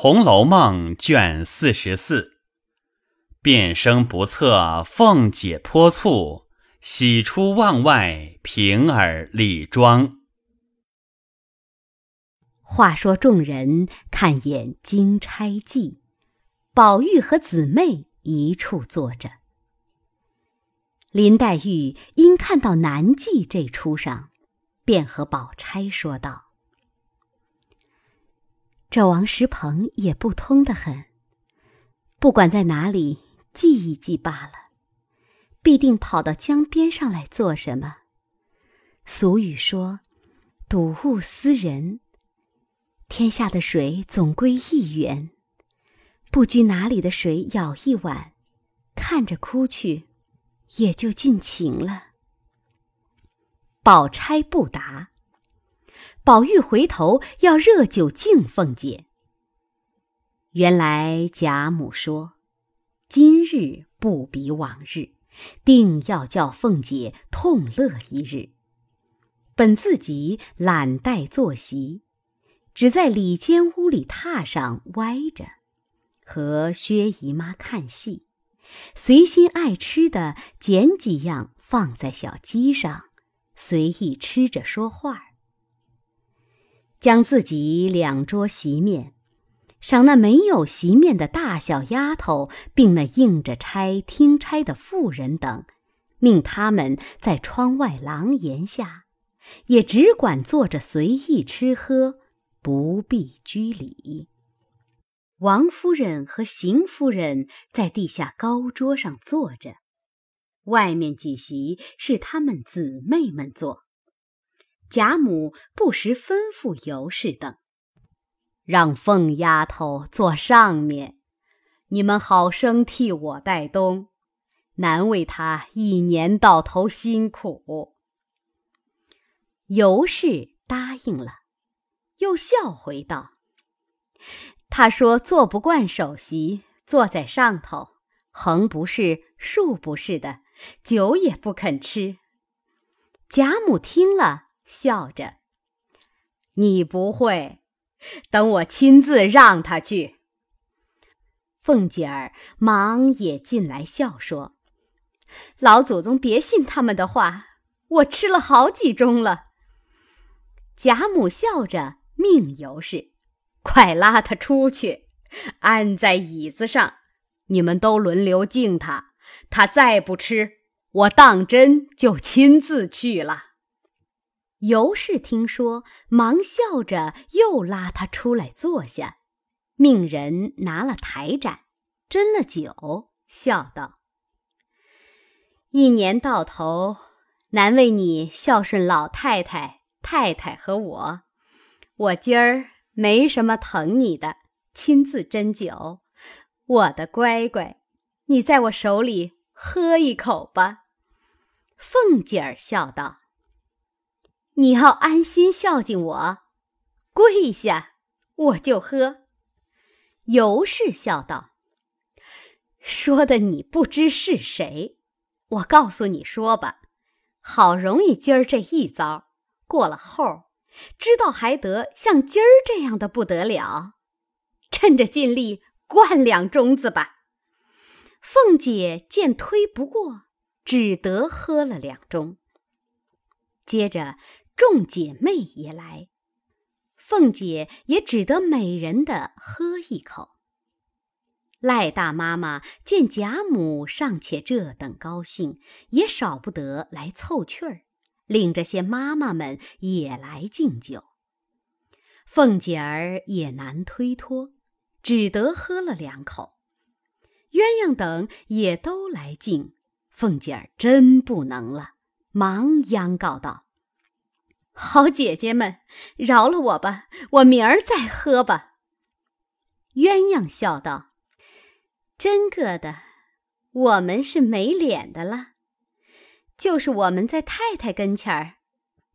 红楼梦》卷四十四，变声不测，凤姐泼醋，喜出望外，平儿李庄。话说众人看演金钗记，宝玉和姊妹一处坐着。林黛玉因看到南记这出上，便和宝钗说道。这王石鹏也不通的很，不管在哪里记一记罢了，必定跑到江边上来做什么？俗语说：“睹物思人。”天下的水总归一源，不拘哪里的水舀一碗，看着哭去，也就尽情了。宝钗不答。宝玉回头要热酒敬凤姐。原来贾母说：“今日不比往日，定要叫凤姐痛乐一日。”本自己懒怠坐席，只在里间屋里榻上歪着，和薛姨妈看戏，随心爱吃的捡几样放在小鸡上，随意吃着说话。将自己两桌席面，赏那没有席面的大小丫头，并那应着差听差的妇人等，命他们在窗外廊檐下，也只管坐着随意吃喝，不必拘礼。王夫人和邢夫人在地下高桌上坐着，外面几席是他们姊妹们坐。贾母不时吩咐尤氏等，让凤丫头坐上面，你们好生替我带东，难为她一年到头辛苦。尤氏答应了，又笑回道：“他说坐不惯首席，坐在上头，横不是竖不是的，酒也不肯吃。”贾母听了。笑着，你不会，等我亲自让他去。凤姐儿忙也进来笑说：“老祖宗别信他们的话，我吃了好几盅了。”贾母笑着命尤氏：“快拉他出去，安在椅子上，你们都轮流敬他。他再不吃，我当真就亲自去了。”尤氏听说，忙笑着又拉他出来坐下，命人拿了台盏，斟了酒，笑道：“一年到头，难为你孝顺老太太、太太和我。我今儿没什么疼你的，亲自斟酒。我的乖乖，你在我手里喝一口吧。”凤姐儿笑道。你要安心孝敬我，跪下，我就喝。尤氏笑道：“说的你不知是谁，我告诉你说吧，好容易今儿这一遭过了后，知道还得像今儿这样的不得了，趁着尽力灌两盅子吧。”凤姐见推不过，只得喝了两盅，接着。众姐妹也来，凤姐也只得美人的喝一口。赖大妈妈见贾母尚且这等高兴，也少不得来凑趣儿，领着些妈妈们也来敬酒。凤姐儿也难推脱，只得喝了两口。鸳鸯等也都来敬，凤姐儿真不能了，忙央告道。好姐姐们，饶了我吧，我明儿再喝吧。鸳鸯笑道：“真个的，我们是没脸的了。就是我们在太太跟前儿，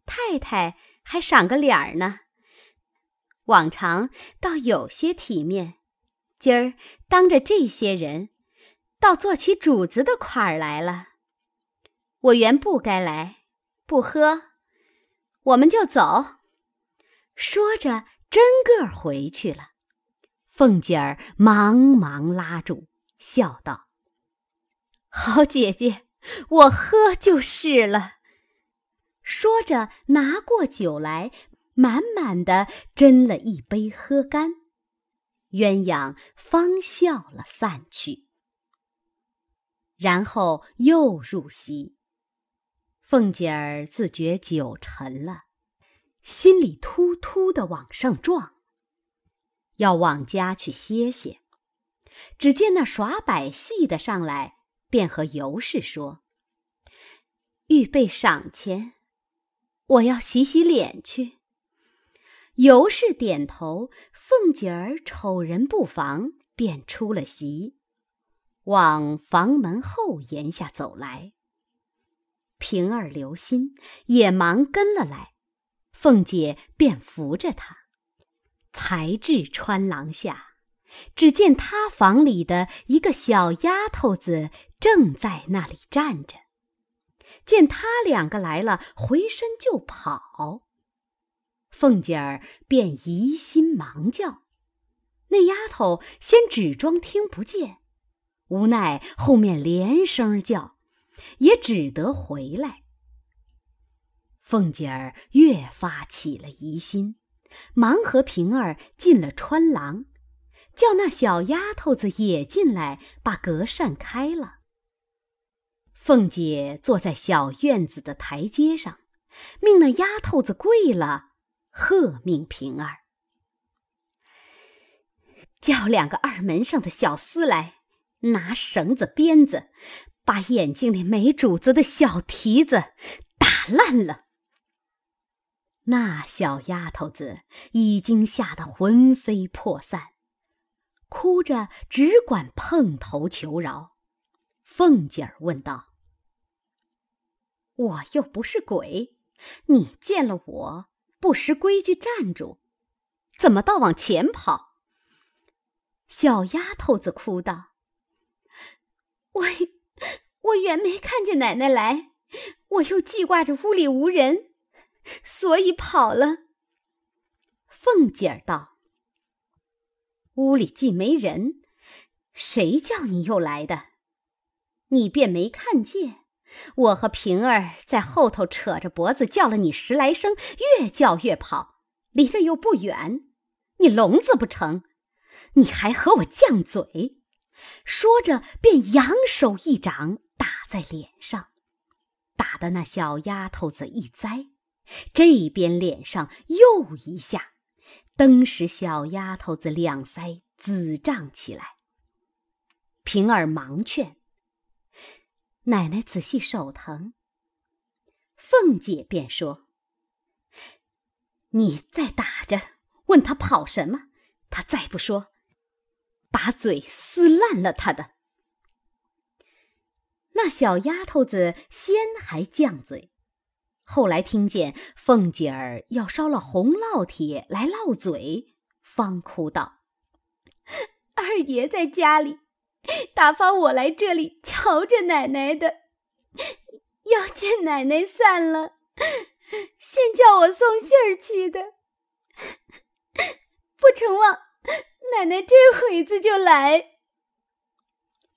太太还赏个脸儿呢。往常倒有些体面，今儿当着这些人，倒做起主子的款儿来了。我原不该来，不喝。”我们就走，说着真个回去了。凤姐儿忙忙拉住，笑道：“好姐姐，我喝就是了。”说着，拿过酒来，满满的斟了一杯，喝干。鸳鸯方笑了，散去。然后又入席。凤姐儿自觉酒沉了，心里突突的往上撞，要往家去歇歇。只见那耍百戏的上来，便和尤氏说：“预备赏钱。”我要洗洗脸去。尤氏点头，凤姐儿瞅人不防，便出了席，往房门后檐下走来。平儿留心，也忙跟了来。凤姐便扶着她，才至穿廊下，只见他房里的一个小丫头子正在那里站着。见他两个来了，回身就跑。凤姐儿便疑心忙叫，那丫头先只装听不见，无奈后面连声叫，也只得回来。凤姐儿越发起了疑心，忙和平儿进了穿廊，叫那小丫头子也进来，把隔扇开了。凤姐坐在小院子的台阶上，命那丫头子跪了，喝命平儿叫两个二门上的小厮来，拿绳子鞭子，把眼睛里没主子的小蹄子打烂了。那小丫头子已经吓得魂飞魄散，哭着只管碰头求饶。凤姐儿问道。我又不是鬼，你见了我不识规矩站住，怎么倒往前跑？小丫头子哭道：“ 我我原没看见奶奶来，我又记挂着屋里无人，所以跑了。”凤姐儿道：“屋里既没人，谁叫你又来的？你便没看见？”我和平儿在后头扯着脖子叫了你十来声，越叫越跑，离得又不远，你聋子不成？你还和我犟嘴，说着便扬手一掌打在脸上，打得那小丫头子一栽，这边脸上又一下，登时小丫头子两腮紫胀起来。平儿忙劝。奶奶仔细手疼。凤姐便说：“你再打着，问他跑什么？他再不说，把嘴撕烂了他的。”那小丫头子先还犟嘴，后来听见凤姐儿要烧了红烙铁来烙嘴，方哭道：“二爷在家里。”打发我来这里瞧着奶奶的，要见奶奶散了，先叫我送信儿去的。不成望奶奶这会子就来。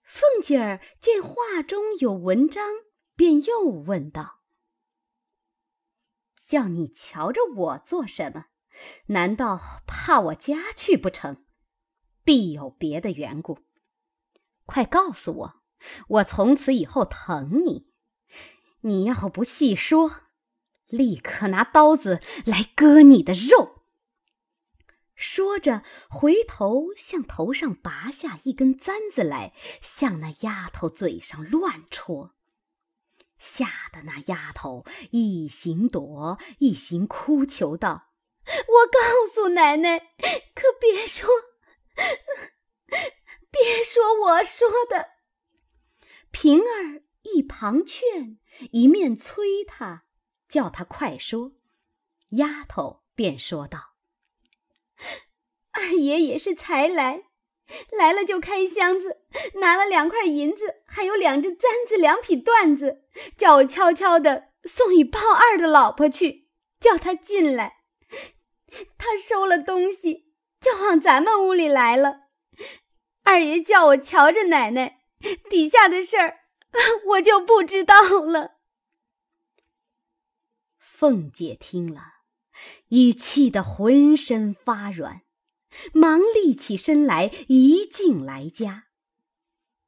凤姐儿见话中有文章，便又问道：“叫你瞧着我做什么？难道怕我家去不成？必有别的缘故。”快告诉我，我从此以后疼你。你要不细说，立刻拿刀子来割你的肉。说着，回头向头上拔下一根簪子来，向那丫头嘴上乱戳，吓得那丫头一行躲，一行哭求道：“我告诉奶奶，可别说。”别说我说的，平儿一旁劝，一面催他，叫他快说。丫头便说道：“二爷也是才来，来了就开箱子，拿了两块银子，还有两只簪子、两匹缎子，叫我悄悄的送与鲍二的老婆去，叫他进来。他收了东西。”就往咱们屋里来了。二爷叫我瞧着奶奶，底下的事儿我就不知道了。”凤姐听了，已气得浑身发软，忙立起身来，一径来家。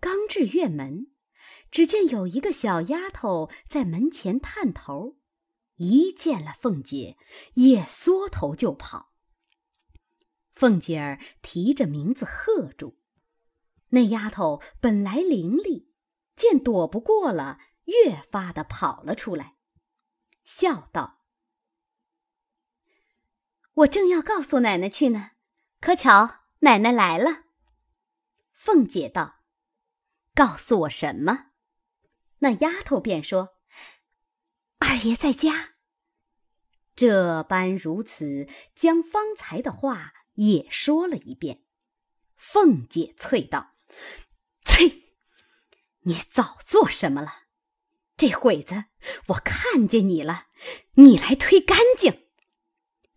刚至院门，只见有一个小丫头在门前探头，一见了凤姐，也缩头就跑。凤姐儿提着名字喝住，那丫头本来伶俐，见躲不过了，越发的跑了出来，笑道：“我正要告诉奶奶去呢，可巧奶奶来了。”凤姐道。告诉我什么？那丫头便说：“二爷在家。”这般如此，将方才的话也说了一遍。凤姐啐道：“啐！你早做什么了？这会子我看见你了，你来推干净。”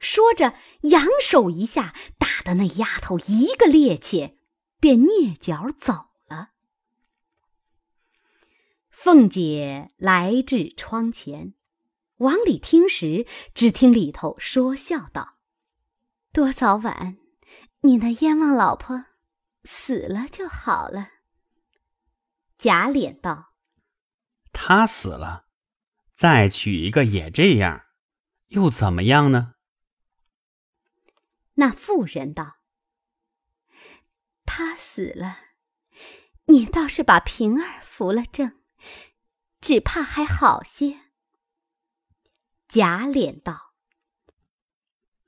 说着，扬手一下，打的那丫头一个趔趄，便蹑脚走了。凤姐来至窗前，往里听时，只听里头说笑道：“多早晚，你那冤枉老婆死了就好了。”贾琏道：“他死了，再娶一个也这样，又怎么样呢？”那妇人道：“他死了，你倒是把平儿扶了正。”只怕还好些。贾琏道：“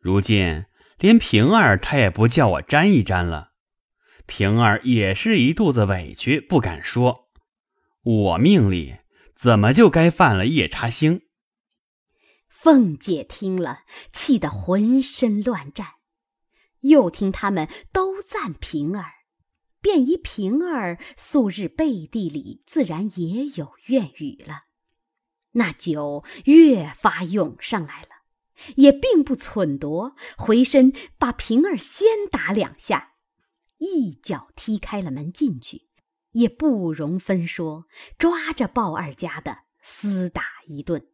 如今连平儿他也不叫我沾一沾了，平儿也是一肚子委屈，不敢说。我命里怎么就该犯了夜叉星？”凤姐听了，气得浑身乱颤，又听他们都赞平儿。便疑平儿素日背地里自然也有怨语了，那酒越发涌上来了，也并不忖夺，回身把平儿先打两下，一脚踢开了门进去，也不容分说，抓着鲍二家的厮打一顿，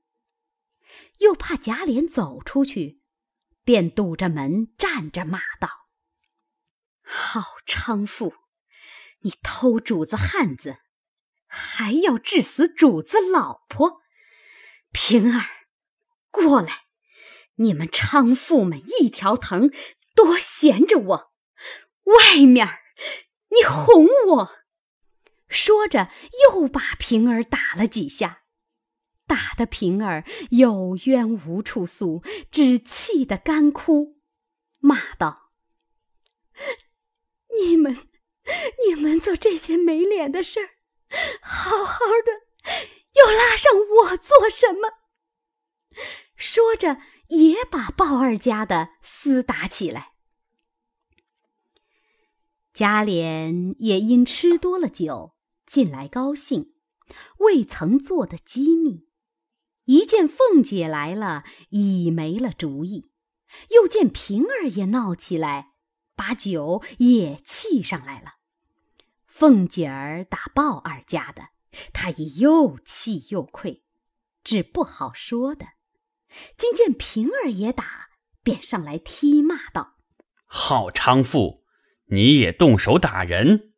又怕贾琏走出去，便堵着门站着骂道：“好娼妇！”你偷主子汉子，还要致死主子老婆，平儿，过来！你们娼妇们一条藤，多闲着我。外面你哄我。说着，又把平儿打了几下，打得平儿有冤无处诉，只气得干哭，骂道：“你们！”你们做这些没脸的事儿，好好的，又拉上我做什么？说着，也把鲍二家的厮打起来。贾琏也因吃多了酒，近来高兴，未曾做的机密，一见凤姐来了，已没了主意；又见平儿也闹起来，把酒也气上来了。凤姐儿打鲍二家的，她已又气又愧，只不好说的。今见平儿也打，便上来踢骂道：“好娼妇，你也动手打人！”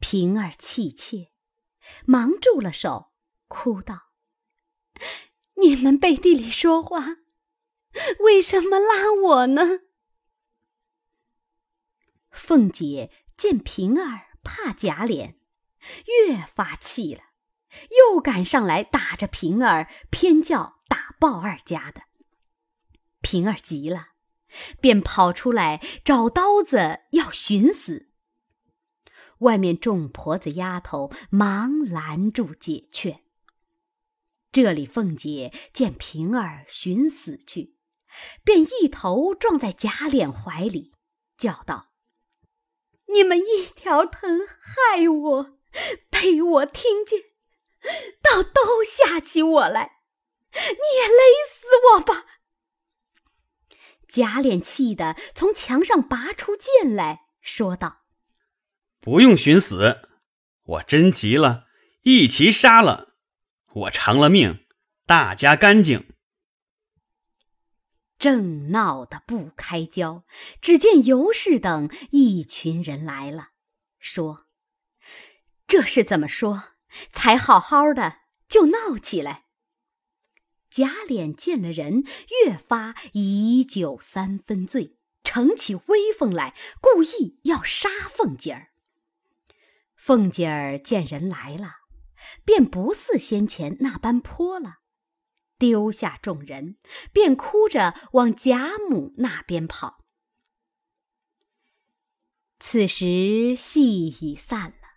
平儿气切，忙住了手，哭道：“ 你们背地里说话，为什么拉我呢？”凤姐。见平儿怕贾琏，越发气了，又赶上来打着平儿，偏叫打鲍二家的。平儿急了，便跑出来找刀子要寻死。外面众婆子丫头忙拦住解劝。这里凤姐见平儿寻死去，便一头撞在贾琏怀里，叫道。你们一条藤害我，被我听见，倒都吓起我来。你也勒死我吧！贾琏气得从墙上拔出剑来说道：“不用寻死，我真急了，一齐杀了，我偿了命，大家干净。”正闹得不开交，只见尤氏等一群人来了，说：“这是怎么说？才好好的就闹起来。”贾琏见了人，越发以酒三分醉，逞起威风来，故意要杀凤姐儿。凤姐儿见人来了，便不似先前那般泼了。丢下众人，便哭着往贾母那边跑。此时戏已散了，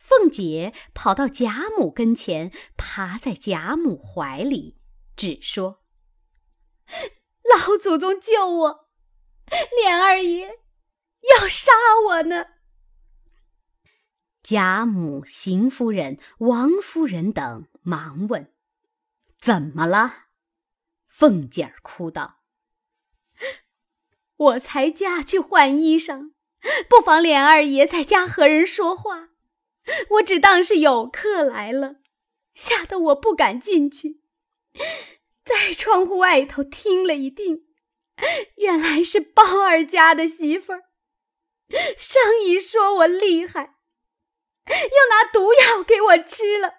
凤姐跑到贾母跟前，爬在贾母怀里，只说：“老祖宗救我！琏二爷要杀我呢！”贾母、邢夫人、王夫人等忙问。怎么了？凤姐儿哭道：“ 我才家去换衣裳，不妨琏二爷在家和人说话，我只当是有客来了，吓得我不敢进去，在窗户外头听了一定，原来是鲍二家的媳妇儿，生意说我厉害，要拿毒药给我吃了，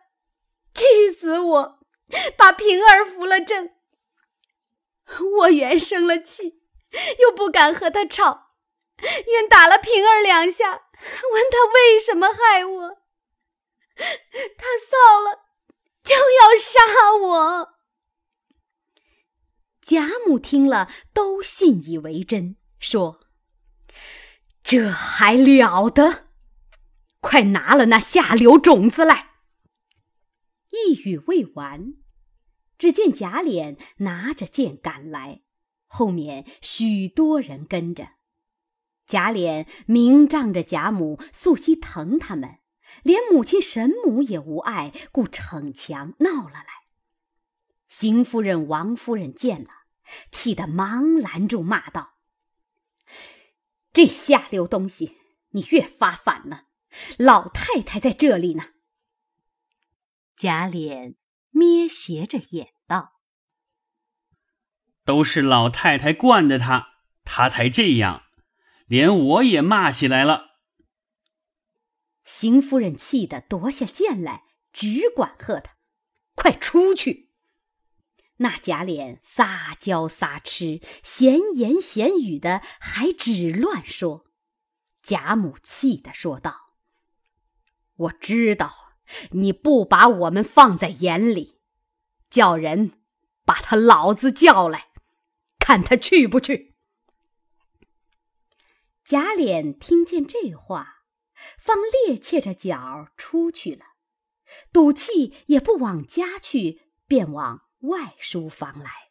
气死我。”把平儿扶了正，我原生了气，又不敢和他吵，愿打了平儿两下，问他为什么害我。他臊了，就要杀我。贾母听了，都信以为真，说：“这还了得！快拿了那下流种子来。”一语未完，只见贾琏拿着剑赶来，后面许多人跟着。贾琏明仗着贾母素心疼他们，连母亲沈母也无碍，故逞强闹了来。邢夫人、王夫人见了，气得忙拦住，骂道：“这下流东西，你越发反了！老太太在这里呢。”贾琏咩斜着眼道：“都是老太太惯的他，他才这样，连我也骂起来了。”邢夫人气得夺下剑来，只管喝他：“快出去！”那贾琏撒娇撒痴，闲言闲语的，还只乱说。贾母气的说道：“我知道。”你不把我们放在眼里，叫人把他老子叫来，看他去不去。贾琏听见这话，方趔趄着脚出去了，赌气也不往家去，便往外书房来。